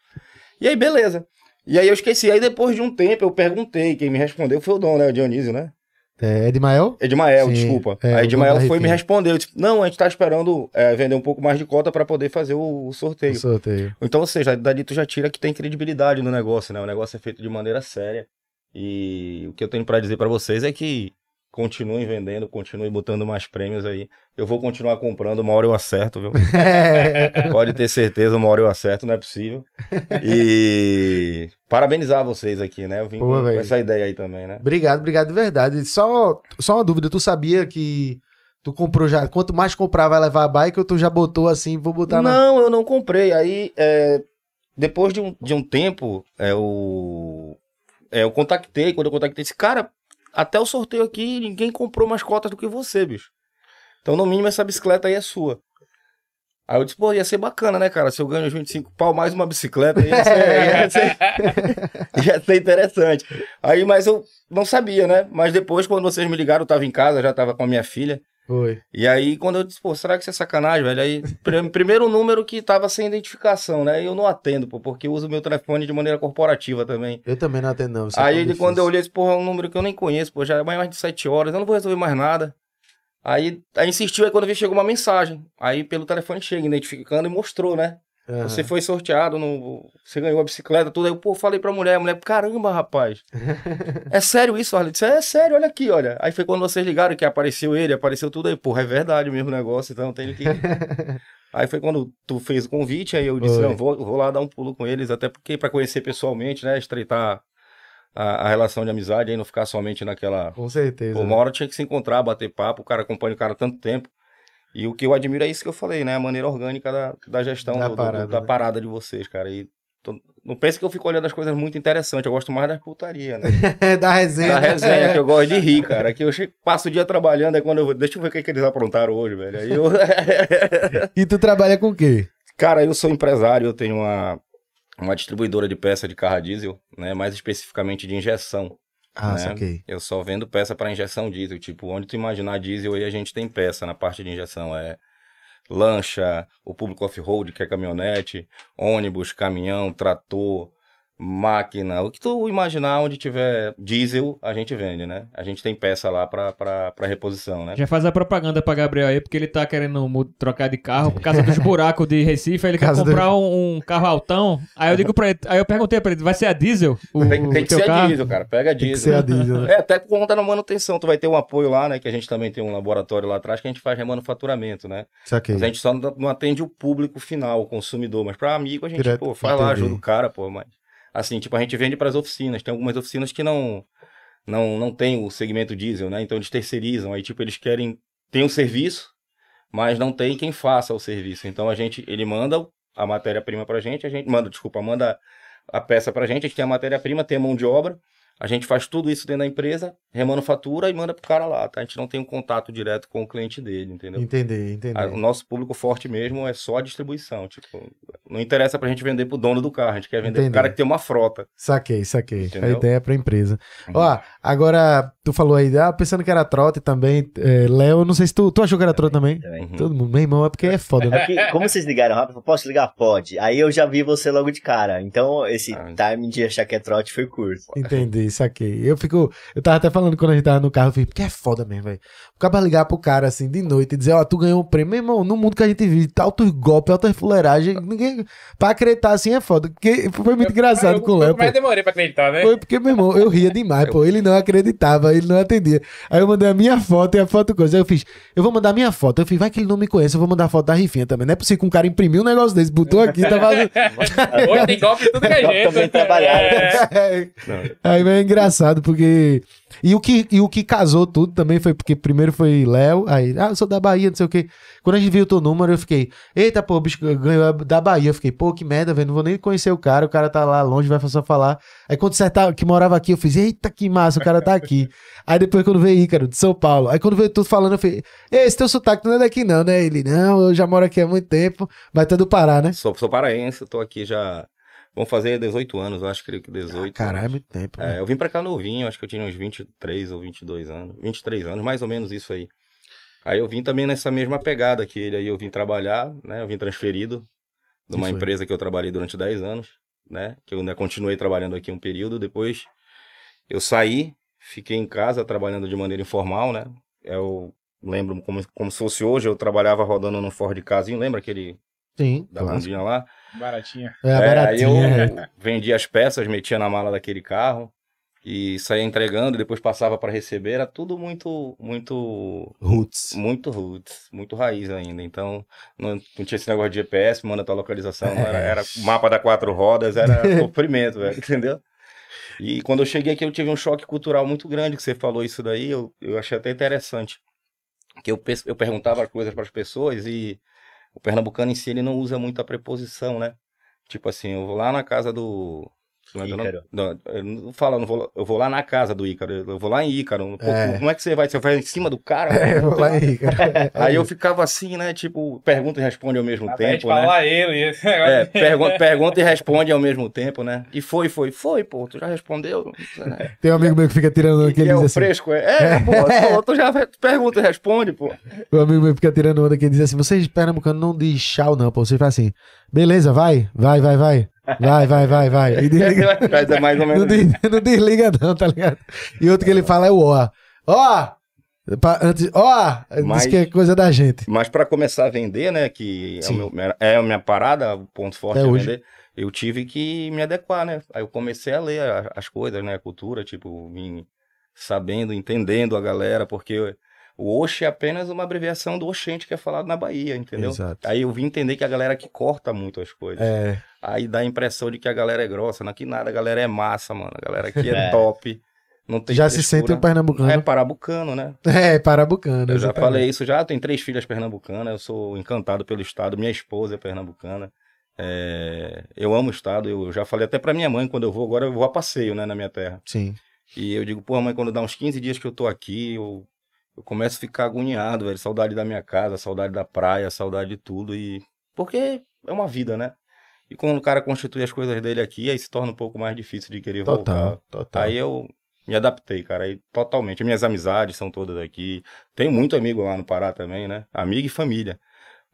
E aí, beleza. E aí eu esqueci. Aí depois de um tempo eu perguntei, quem me respondeu foi o dono, né? O Dionísio, né? É, Edmael? Edmael, Sim, desculpa. é, dono Edmael foi me respondeu. Tipo, não, a gente tá esperando é, vender um pouco mais de cota para poder fazer o, o sorteio. O sorteio. Então, ou seja, dali tu já tira que tem credibilidade no negócio, né? O negócio é feito de maneira séria. E o que eu tenho para dizer para vocês é que continuem vendendo, continuem botando mais prêmios aí. Eu vou continuar comprando, uma hora eu acerto, viu? Pode ter certeza, uma hora eu acerto, não é possível. E parabenizar vocês aqui, né? Eu vim Pô, com, velho. essa ideia aí também, né? Obrigado, obrigado de verdade. Só, só uma dúvida, tu sabia que tu comprou já, quanto mais comprar vai levar a bike ou tu já botou assim, vou botar na... Não, eu não comprei. Aí, é, depois de um, de um tempo, é, o, é, eu contactei, quando eu contactei, esse cara, até o sorteio aqui, ninguém comprou mais cotas do que você, bicho. Então, no mínimo, essa bicicleta aí é sua. Aí eu disse, pô, ia ser bacana, né, cara? Se eu ganho uns 25 pau mais uma bicicleta, ia ser, ia ser, ia ser interessante. Aí, mas eu não sabia, né? Mas depois, quando vocês me ligaram, eu tava em casa, já tava com a minha filha. Foi. E aí, quando eu disse, pô, será que isso é sacanagem, velho? Aí, pr- primeiro número que tava sem identificação, né? E eu não atendo, pô, porque eu uso meu telefone de maneira corporativa também. Eu também não atendo, não. é Aí, difícil. quando eu olhei, esse porra, é um número que eu nem conheço, pô, já é mais de sete horas, eu não vou resolver mais nada. Aí, aí insistiu, aí quando eu vi, chegou uma mensagem. Aí, pelo telefone, chega, identificando e mostrou, né? Aham. Você foi sorteado, no... você ganhou a bicicleta, tudo. Aí, eu, pô, falei pra mulher, a mulher, caramba, rapaz. é sério isso, Arlen? Eu disse, é sério, olha aqui, olha. Aí foi quando vocês ligaram que apareceu ele, apareceu tudo aí. Porra, é verdade o mesmo negócio, então tem que... aí foi quando tu fez o convite, aí eu disse, não, vou, vou lá dar um pulo com eles, até porque pra conhecer pessoalmente, né, estreitar a, a relação de amizade, aí não ficar somente naquela... Com certeza. Pô, uma hora tinha que se encontrar, bater papo, o cara acompanha o cara há tanto tempo. E o que eu admiro é isso que eu falei, né? A maneira orgânica da, da gestão Da do- do- parada, da né? parada de vocês, cara. E tô- não pense que eu fico olhando as coisas muito interessantes, eu gosto mais da putaria, né? da resenha. Da resenha, que eu gosto de rir, cara. Que eu passo o dia trabalhando, aí quando eu vou. Deixa eu ver o que, que eles aprontaram hoje, velho. Aí eu. E tu trabalha com o quê? Cara, eu sou empresário, eu tenho uma, uma distribuidora de peça de carro diesel, né? Mais especificamente de injeção. Ah, né? saquei. Eu só vendo peça para injeção diesel. Tipo, onde tu imaginar diesel aí a gente tem peça na parte de injeção. É lancha, o público off-road, que é caminhonete, ônibus, caminhão, trator, máquina. O que tu imaginar onde tiver diesel, a gente vende, né? A gente tem peça lá para reposição, né? Já faz a propaganda pra Gabriel aí, porque ele tá querendo trocar de carro por causa dos buracos de Recife. Aí ele quer Casa do- comprar um, um carro altão. Aí eu digo pra ele, aí eu perguntei pra ele, vai ser a diesel? O, Tem, tem o que ser carro? diesel, cara. Pega Tem que diesel. ser a diesel, né? É, até por conta da manutenção. Tu vai ter um apoio lá, né? Que a gente também tem um laboratório lá atrás que a gente faz remanufaturamento, né? Saquei. Mas a gente só não atende o público final, o consumidor. Mas pra amigo a gente, Direto, pô, faz lá, ajuda o cara, pô. Mas, assim, tipo, a gente vende pras oficinas. Tem algumas oficinas que não, não, não tem o segmento diesel, né? Então eles terceirizam. Aí, tipo, eles querem... Tem o serviço, mas não tem quem faça o serviço. Então a gente... Ele manda a matéria-prima pra gente, a gente... Manda, desculpa, manda a peça pra gente. A gente tem a matéria-prima, tem a mão de obra. A gente faz tudo isso dentro da empresa, remanufatura e manda pro cara lá, tá? A gente não tem um contato direto com o cliente dele, entendeu? Entendi, entendi. A- o nosso público forte mesmo é só a distribuição. Tipo, não interessa pra gente vender pro dono do carro, a gente quer vender Entendi. pro cara que tem uma frota. Saquei, saquei. Entendeu? A ideia é pra empresa. Uhum. Ó, agora, tu falou aí, ah, pensando que era trote também. é, Léo, não sei se tu, tu achou que era trote também? Também. Uhum. Todo mundo, meu irmão, é porque é foda, É né? porque, como vocês ligaram rápido, eu falei, posso ligar? Pode. Aí eu já vi você logo de cara. Então, esse Ah. timing de achar que é trote foi curto. Entendi, saquei. Eu fico. Eu tava até falando quando a gente tava no carro, eu falei, porque é foda mesmo, velho. O cara ligar pro cara assim de noite e dizer, ó, tu ganhou um prêmio. Meu irmão, no mundo que a gente vive, tá altos golpes, altas fuleiragens, ninguém. Pra acreditar assim é foda. Porque foi muito engraçado eu, com o Léo. Mas demorei pra acreditar, né? Foi porque, meu irmão, eu ria demais, pô. Ele não acreditava, ele não atendia. Aí eu mandei a minha foto e a foto coisa. Aí eu fiz, eu vou mandar a minha foto. Eu fiz, vai que ele não me conhece, eu vou mandar a foto da Rifinha também. Não é possível que um cara imprimiu um negócio desse, botou aqui, tá fazendo. Hoje tem golpe de tudo que é jeito. também trabalhado. É. Aí é engraçado, porque. E o, que, e o que casou tudo também foi porque primeiro foi Léo, aí, ah, eu sou da Bahia, não sei o quê. Quando a gente viu o teu número, eu fiquei, eita, pô, o bicho ganhou da Bahia. Eu fiquei, pô, que merda, velho, não vou nem conhecer o cara, o cara tá lá longe, vai só falar. Aí quando você tá, que morava aqui, eu fiz, eita, que massa, o cara tá aqui. aí depois quando veio Ícaro, de São Paulo, aí quando veio tudo falando, eu falei, "Ei, esse teu sotaque não é daqui não, né? Ele, não, eu já moro aqui há muito tempo, mas é do Pará, né? Sou, sou paraense, tô aqui já. Vamos fazer 18 anos, eu acho que 18. Caralho, é muito tempo. né? É, eu vim pra cá novinho, acho que eu tinha uns 23 ou 22 anos. 23 anos, mais ou menos isso aí. Aí eu vim também nessa mesma pegada que ele aí, eu vim trabalhar, né? Eu vim transferido de uma empresa que eu trabalhei durante 10 anos, né? Que eu ainda continuei trabalhando aqui um período. Depois eu saí, fiquei em casa trabalhando de maneira informal, né? Eu lembro como, como se fosse hoje, eu trabalhava rodando no Ford Casinho, lembra aquele Sim, da bundinha lá? Baratinha. É, É, aí baratinho, é. eu vendia as peças, metia na mala daquele carro e saía entregando, depois passava para receber, era tudo muito, muito, Roots. muito roots, muito raiz ainda. Então, não, não tinha esse negócio de GPS, manda tua localização, era, É. era mapa da quatro rodas, era sofrimento, velho, entendeu? E quando eu cheguei aqui, eu tive um choque cultural muito grande, que você falou isso daí, eu, eu achei até interessante. Que eu, eu perguntava coisas para as pessoas e o pernambucano em si, ele não usa muito a preposição, né? Tipo assim, eu vou lá na casa do, não- Ícaro. Não, eu não falo, eu não vou, lá- eu vou lá na casa do Ícaro, eu vou lá em Ícaro. Pô, É. Como é que você vai? Você vai em cima do cara? É, Não vou lá aí, cara. Aí eu ficava assim, né? Tipo, pergunta e responde ao mesmo Até a gente tempo, né? falar ele. esse. É, pergunta, pergunta e responde ao mesmo tempo, né? E foi, foi, foi, pô, tu já respondeu? Né? Tem um amigo meu que fica tirando onda que E ele é o assim. fresco, é, é pô, pô, tu já pergunta e responde, pô. O amigo meu fica tirando onda que ele diz assim: vocês pernambucanos não diz tchau, não, pô. Você faz assim, beleza, vai, vai, vai, vai. Vai, vai, vai, vai. E desliga. Mas é mais ou Não, menos des- não desliga, não, tá ligado? E outro que ele fala é o ó. Ó! Antes, ó! Diz Mas- que é coisa da gente. Mas para começar a vender, né, que é, meu- é a minha parada, o ponto forte Até é hoje. vender, eu tive que me adequar, né? Aí eu comecei a ler as coisas, né, a cultura, tipo, vim sabendo, entendendo a galera, porque o Oxe é apenas uma abreviação do Oxente que é falado na Bahia, entendeu? Exato. Aí eu vim entender que a galera que corta muito as coisas. É, Aí dá a impressão de que a galera é grossa, não que nada, a galera é massa, mano. A galera aqui é, É. top. Não tem já se frescura. sente um pernambucano. É parabucano, né? É, parabucano. Eu já exatamente. falei isso já, tenho três filhas pernambucanas, eu sou encantado pelo estado, minha esposa é pernambucana. É, eu amo o estado, eu já falei até pra minha mãe quando eu vou, agora eu vou a passeio, né, na minha terra. Sim. E eu digo, pô, mãe, quando dá uns 15 dias que eu tô aqui, eu, eu começo a ficar agoniado, velho, saudade da minha casa, saudade da praia, saudade de tudo e porque é uma vida, né? E quando o cara constitui as coisas dele aqui, aí se torna um pouco mais difícil de querer voltar. Total, total. Aí eu me adaptei, cara, aí totalmente. Minhas amizades são todas aqui. Tenho muito amigo lá no Pará também, né? Amigo e família.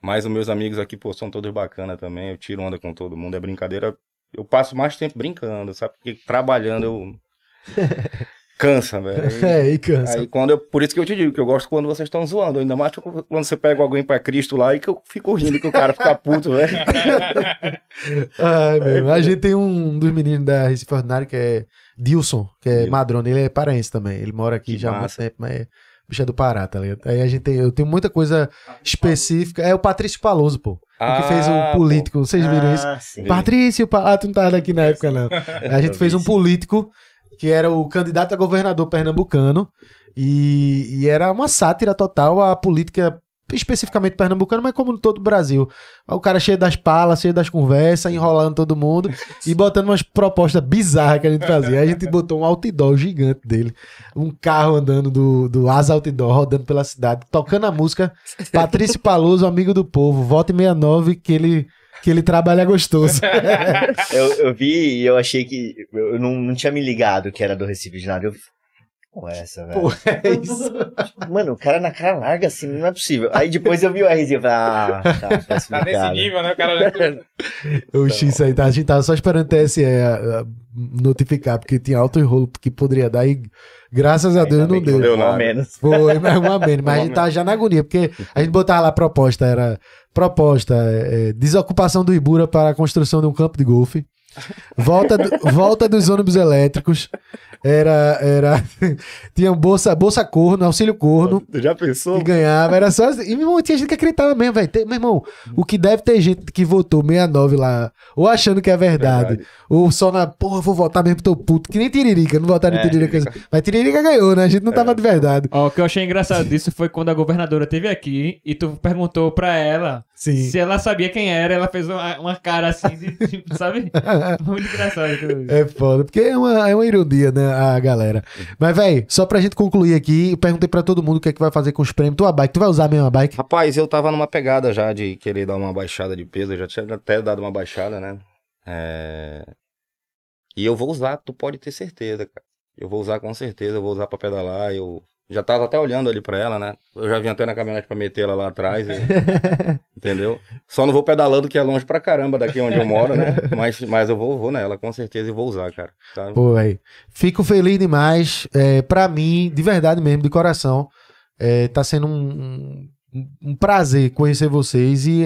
Mas os meus amigos aqui, pô, são todos bacanas também. Eu tiro onda com todo mundo, é brincadeira. Eu passo mais tempo brincando, sabe? Porque trabalhando eu. Cansa, velho. É, e cansa. Aí quando eu, por isso que eu te digo que eu gosto quando vocês estão zoando, ainda mais quando você pega alguém pra Cristo lá e que eu fico rindo que o cara fica puto, velho. Ai, meu. A gente tem um dos meninos da Recife Ordinário que é Dilson, que é madrone. Ele é paraense também. Ele mora aqui Que já há muito tempo, mas é bicho é do Pará, tá ligado? Aí a gente tem, eu tenho muita coisa específica. É o Patrício Paloso, pô. O que fez Ah, o político. Vocês viram isso? Ah, sim. Patrício, pa... ah, tu não tava aqui na época, não. A gente fez um político que era o candidato a governador pernambucano e, e era uma sátira total à política especificamente pernambucana, mas como todo o Brasil. O cara cheio das palas, cheio das conversas, enrolando todo mundo e botando umas propostas bizarras que a gente fazia. Aí a gente botou um outdoor gigante dele, um carro andando do, do Asa Outdoor, rodando pela cidade, tocando a música Patrício Paloso, amigo do povo, vote 69 que ele que ele trabalha gostoso. Eu, eu vi e eu achei que. Eu não, não tinha me ligado que era do Recife de nada. Eu. Pô, essa, velho. Pô, é isso. Mano, o cara na cara larga assim, não é possível. Aí depois eu vi o RZ e falei, ah, tá, tá Tá nesse explicado. nível, né? O cara. O X aí, tá, a gente tava só esperando o TSE a- a notificar, porque tinha alto enrolo que poderia dar e graças a Deus Ainda não deu. deu Pelo nada. menos. Foi, mas uma menos. Mas a gente tava já na agonia, porque a gente botava lá a proposta, era proposta, é, é, desocupação do Ibura para a construção de um campo de golfe, volta, do- volta dos ônibus elétricos, era, era, tinha bolsa, bolsa corno, auxílio corno, Tu já pensou? que ganhava, era só assim. E, meu irmão, tinha gente que acreditava mesmo, velho. Meu irmão, o que deve ter gente que votou 69 lá, ou achando que é verdade, Verdade. ou só na, porra, vou votar mesmo, tô puto, que nem Tiririca, não votaram em É, Tiririca. Mas Tiririca ganhou, né? A gente não tava de verdade. Ó, o que eu achei engraçado disso foi quando a governadora esteve aqui e tu perguntou pra ela Sim. se ela sabia quem era. Ela fez uma, uma cara assim, de, tipo, sabe? Muito engraçado. É foda, porque é uma, é uma ironia, né, a galera. Mas, velho, só pra gente concluir aqui, eu perguntei pra todo mundo o que é que vai fazer com os prêmios. Tua bike, tu vai usar mesmo a bike? Rapaz, eu tava numa pegada já de querer dar uma baixada de peso, eu já tinha até dado uma baixada, né? É... E eu vou usar, tu pode ter certeza, cara. Eu vou usar com certeza, eu vou usar pra pedalar, eu já tava até olhando ali pra ela, né? Eu já vim até na caminhonete pra meter ela lá atrás, e- entendeu? Só não vou pedalando que é longe pra caramba daqui onde eu moro, né? Mas, mas eu vou, vou nela, com certeza, e vou usar, cara. Tá? Pô, velho. Fico feliz demais. É, pra mim, de verdade mesmo, de coração, é, tá sendo um, um, um prazer conhecer vocês e,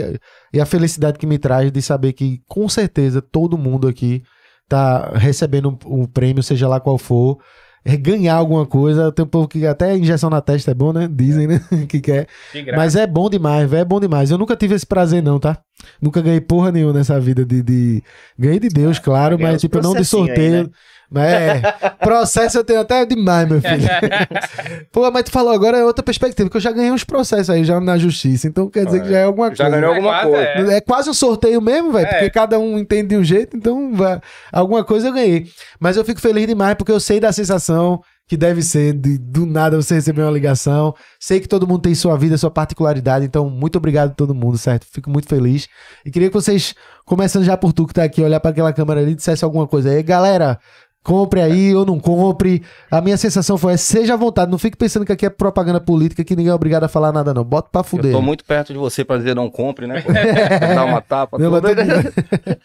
e a felicidade que me traz de saber que, com certeza, todo mundo aqui tá recebendo o prêmio, seja lá qual for. É ganhar alguma coisa. Tem um povo que até injeção na testa é bom, né? Dizem, né? que quer. Graça. Mas é bom demais, velho. É bom demais. Eu nunca tive esse prazer, não, tá? Nunca ganhei porra nenhuma nessa vida de. de... Ganhei de Deus, claro, ganhou mas tipo, não de processinhos aí, sorteio. né? Mas é, processo eu tenho até demais, meu filho. Pô, mas tu falou agora é outra perspectiva, que eu já ganhei uns processos aí já na justiça, então quer dizer que já é alguma Já coisa. ganhou alguma quase, coisa. é. É quase um sorteio mesmo, velho, É. porque cada um entende de um jeito, então vai- alguma coisa eu ganhei. Mas eu fico feliz demais porque eu sei da sensação que deve ser de do nada você receber uma ligação. Sei que todo mundo tem sua vida, sua particularidade, então muito obrigado a todo mundo, certo? Fico muito feliz. E queria que vocês, começando já por tu que tá aqui, olhar para aquela câmera ali dissesse alguma coisa aí. Galera, compre aí ou não compre. A minha sensação foi, seja à vontade, não fique pensando que aqui é propaganda política, que ninguém é obrigado a falar nada não. Bota pra Eu fuder. tô muito perto de você pra dizer não compre, né? Dar uma tapa. Não, mas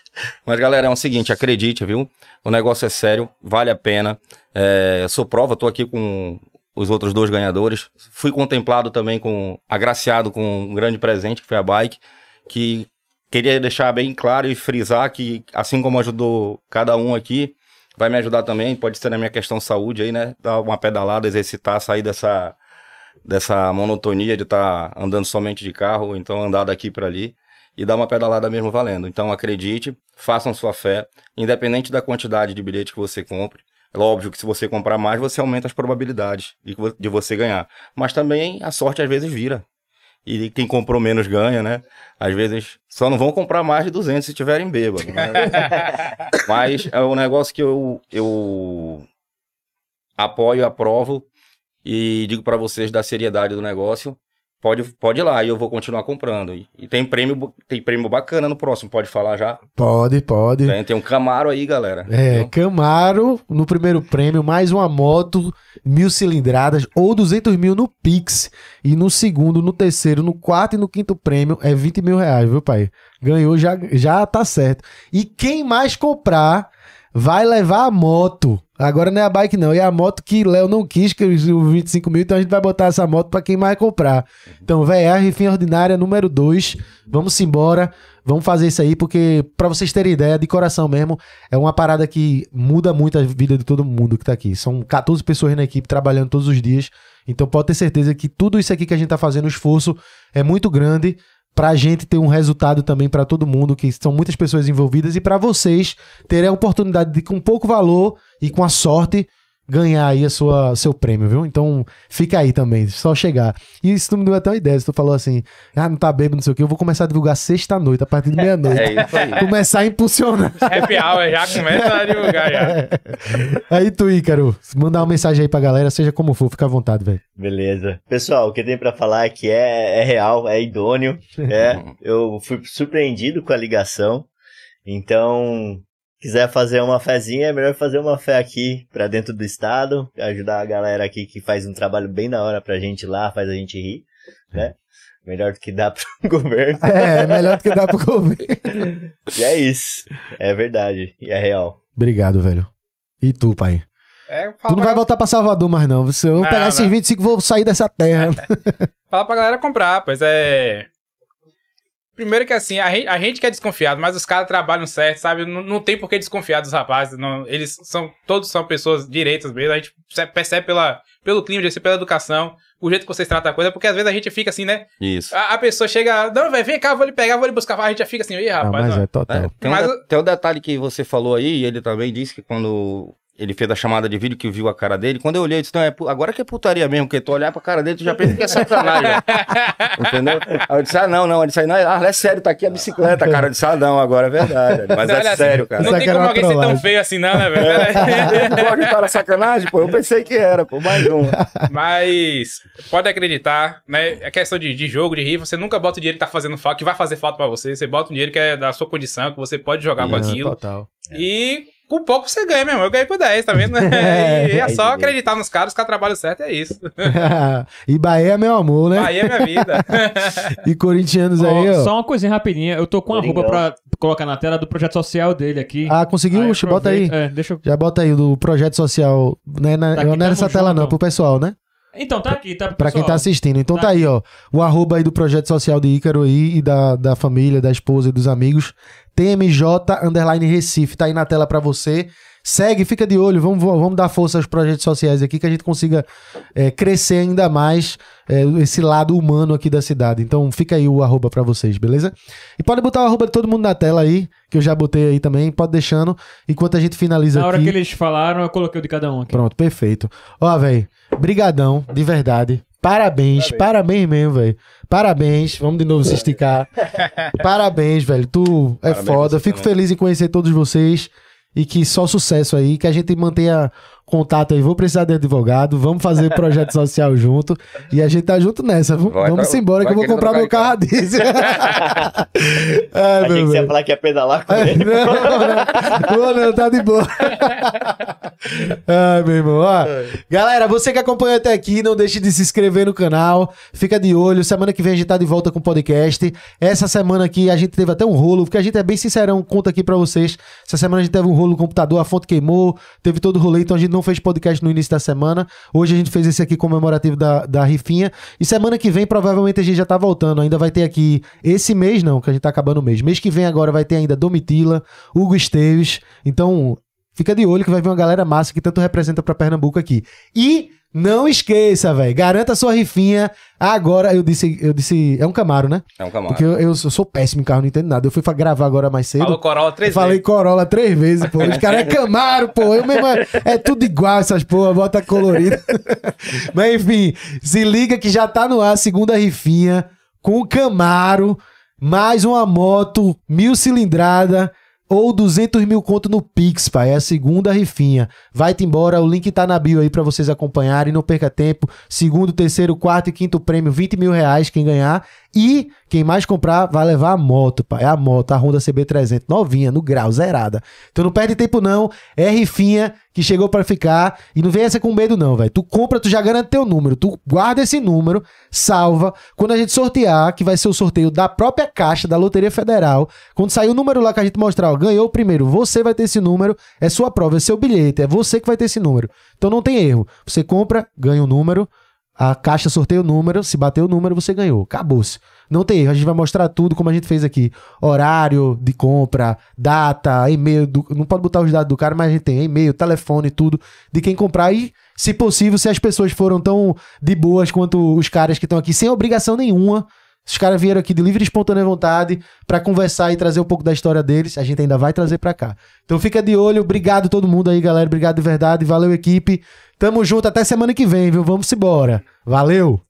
Mas, galera, é o seguinte, acredite, viu? O negócio é sério, vale a pena. É, eu sou prova, tô aqui com os outros dois ganhadores. Fui contemplado também com, agraciado com um grande presente, que foi a bike, que queria deixar bem claro e frisar que, assim como ajudou cada um aqui, vai me ajudar também, pode ser na minha questão saúde aí, né? Dar uma pedalada, exercitar, sair dessa, dessa monotonia de estar andando somente de carro, então andar daqui para ali e dar uma pedalada mesmo valendo. Então acredite, façam sua fé, independente da quantidade de bilhete que você compre. É óbvio que se você comprar mais, você aumenta as probabilidades de, de você ganhar. Mas também a sorte às vezes vira. E quem comprou menos ganha, né? Às vezes só não vão comprar mais de 200 se tiverem bêbado. né? Mas é um negócio que eu, eu apoio, aprovo e digo para vocês da seriedade do negócio. Pode, pode ir lá e eu vou continuar comprando. E, e tem prêmio tem prêmio bacana no próximo, pode falar já? Pode, pode. Tem, tem um Camaro aí, galera. É, Viu? Camaro no primeiro prêmio, mais uma moto, mil cilindradas ou 200 mil no Pix. E no segundo, no terceiro, no quarto e no quinto prêmio é 20 mil reais, viu, pai? Ganhou, já, já tá certo. E quem mais comprar vai levar a moto. Agora não é a bike, não. É a moto que Léo não quis, que os os 25 mil, então a gente vai botar essa moto pra quem mais comprar. Então, véi, a rifinha ordinária número 2. Vamos embora. Vamos fazer isso aí, porque, pra vocês terem ideia, de coração mesmo, é uma parada que muda muito a vida de todo mundo que tá aqui. São 14 pessoas na equipe trabalhando todos os dias. Então pode ter certeza que tudo isso aqui que a gente tá fazendo, o esforço é muito grande pra gente ter um resultado também pra todo mundo, que são muitas pessoas envolvidas, e pra vocês terem a oportunidade de, com pouco valor e com a sorte, ganhar aí a sua, seu prêmio, viu? Então fica aí também, só chegar. E isso não me deu até uma ideia, se tu falou assim, ah, não tá bêbado, não sei o que, eu vou começar a divulgar sexta-noite, a partir de meia-noite. É isso aí. Começar a impulsionar. Happy hour já começa a divulgar já. Aí tu, Ícaro, mandar uma mensagem aí pra galera, seja como for, fica à vontade, velho. Beleza. Pessoal, o que tem pra falar é que é, é real, é idôneo. É, eu fui surpreendido com a ligação. Então, quiser fazer uma fezinha, é melhor fazer uma fé aqui pra dentro do estado, ajudar a galera aqui que faz um trabalho bem da hora pra gente lá, faz a gente rir, né? Melhor do que dá pro governo. É, é melhor do que dá pro governo. E é isso. É verdade. E é real. Obrigado, velho. E tu, pai? É, Tu não vai voltar pra Salvador mais, não. Se eu Não, pegar esses não. 25, vou sair dessa terra. fala pra galera comprar, pois é. Primeiro que assim, a gente, a gente que é desconfiado, mas os caras trabalham certo, sabe? Não, não tem por que desconfiar dos rapazes. não- eles são. Todos são pessoas direitas mesmo. A gente percebe- pela, pelo clima, de ser, pela educação, o jeito que vocês tratam a coisa, porque às vezes a gente fica assim, né? Isso. A, a pessoa chega, não, velho, vem cá, vou lhe pegar, vou lhe buscar. A gente já fica assim, Não, rapaz. mas não. é total. É, tem, um Mas de- o- tem um detalhe que você falou aí, e ele também disse que quando ele fez a chamada de vídeo que viu a cara dele, quando eu olhei, eu disse, não, é, agora que é putaria mesmo, porque tu olhar pra cara dele, tu já pensa que é sacanagem. Entendeu? Aí eu disse, ah, não, não. Ele disse, não, ah, é sério, tá aqui a bicicleta, cara. Eu disse, ah, não, agora é verdade. Mas Olha é assim, sério, cara. Não Isso tem aqui era como alguém ser tão feio assim, não, né, velho? Pode estar na sacanagem, pô. Eu pensei que era, pô, mais um. Mas pode acreditar, né? É questão de, de jogo, de rifa. Você nunca bota o dinheiro que tá fazendo falta, que vai fazer falta pra você. Você bota um dinheiro que é da sua condição, que você pode jogar com É, aquilo. total. E com pouco você ganha mesmo. Eu ganhei por 10, tá vendo? É, e é só é acreditar nos caras, os caras trabalham certo, é isso. e Bahia é meu amor, né? Aí é minha vida. E corintianos Ó, aí, ó. Só uma coisinha rapidinha. Eu tô com a roupa pra colocar na tela do projeto social dele aqui. Ah, conseguiu? Aí Oxe, bota aí. É, deixa eu... Já bota aí o do projeto social. Né, na, Tá não é nessa tamo tela, junto. não, pro pessoal, né? Então, tá aqui, tá Pra quem tá assistindo. Então tá, Tá aí, ó. O arroba aí do projeto social de Ícaro aí e da, da família, da esposa e dos amigos. TMJ underline Recife, tá aí na tela pra você. Segue, fica de olho, vamos, vamos dar força aos projetos sociais aqui, que a gente consiga é, crescer ainda mais é, esse lado humano aqui da cidade. Então fica aí o arroba pra vocês, beleza? E pode botar o arroba de todo mundo na tela aí, que eu já botei aí também, pode deixando, enquanto a gente finaliza Na hora aqui. que eles falaram, eu coloquei o de cada um aqui. Pronto, perfeito. Ó, velho, brigadão, de verdade. Parabéns, parabéns, mesmo, velho. Parabéns, vamos de novo se esticar. parabéns, velho. Tu é Parabéns foda. Fico também. feliz em conhecer todos vocês e que só sucesso aí, que a gente mantenha contato aí. Vou precisar de advogado, vamos fazer projeto social junto e a gente tá junto nessa. V- Vai vamos tra- embora que eu vou comprar meu carro a diesel. Ai, Achei meu que você ia falar que ia pedalar com ele. Não, não, não, não, tá de boa. Ai, meu irmão. Ó, galera, você que acompanhou até aqui, não deixe de se inscrever no canal. Fica de olho. Semana que vem a gente tá de volta com o podcast. Essa semana aqui a gente teve até um rolo, porque a gente é bem sincerão, conta aqui pra vocês. Essa semana a gente teve um rolo no computador, a fonte queimou, teve todo o rolê, então a gente não fez podcast no início da semana. Hoje a gente fez esse aqui comemorativo da, da rifinha. E semana que vem, provavelmente, a gente já tá voltando. Ainda vai ter aqui esse mês, não, que a gente tá acabando o mês. Mês que vem agora vai ter ainda Domitila, Hugo Esteves. Então, fica de olho que vai vir uma galera massa que tanto representa pra Pernambuco aqui. E não esqueça, velho, garanta sua rifinha agora. Eu disse, eu disse, é um Camaro, né? É um Camaro. Porque eu, eu sou péssimo em carro, não entendo nada. Eu fui pra gravar agora mais cedo. Falou Corolla Eu três falei vezes. Corolla três vezes, pô. Os caras é Camaro, pô. Eu mesmo é, é tudo igual essas porra, bota colorido. Mas enfim, se liga que já tá no ar a segunda rifinha com o Camaro, mais uma moto mil cilindrada ou 200 mil conto no Pix, pai. É a segunda rifinha. Vai-te embora, o link tá na bio aí pra vocês acompanharem. Não perca tempo. Segundo, terceiro, quarto e quinto prêmio, 20 mil reais quem ganhar. E quem mais comprar vai levar a moto, pai. A moto, a Honda CB300, novinha, no grau, zerada. Então não perde tempo não. É rifinha que chegou pra ficar. E não vem essa com medo não, velho. Tu compra, tu já garante teu número. Tu guarda esse número, salva. Quando a gente sortear, que vai ser o sorteio da própria caixa da Loteria Federal. Quando sair o número lá que a gente mostrar, ó, ganhou o primeiro, você vai ter esse número. É sua prova, é seu bilhete. É você que vai ter esse número. Então não tem erro. Você compra, ganha o número. A caixa sorteia o número, se bater o número, você ganhou. Acabou-se. Não tem erro, a gente vai mostrar tudo como a gente fez aqui. Horário de compra, data, e-mail. do- não pode botar os dados do cara, mas a gente tem e-mail, telefone, tudo de quem comprar. E, se possível, se as pessoas foram tão de boas quanto os caras que estão aqui, sem obrigação nenhuma. Os caras vieram aqui de livre e espontânea vontade pra conversar e trazer um pouco da história deles. A gente ainda vai trazer pra cá. Então fica de olho. Obrigado todo mundo aí, galera. Obrigado de verdade. Valeu, equipe. Tamo junto até semana que vem, viu? Vamos embora. Valeu!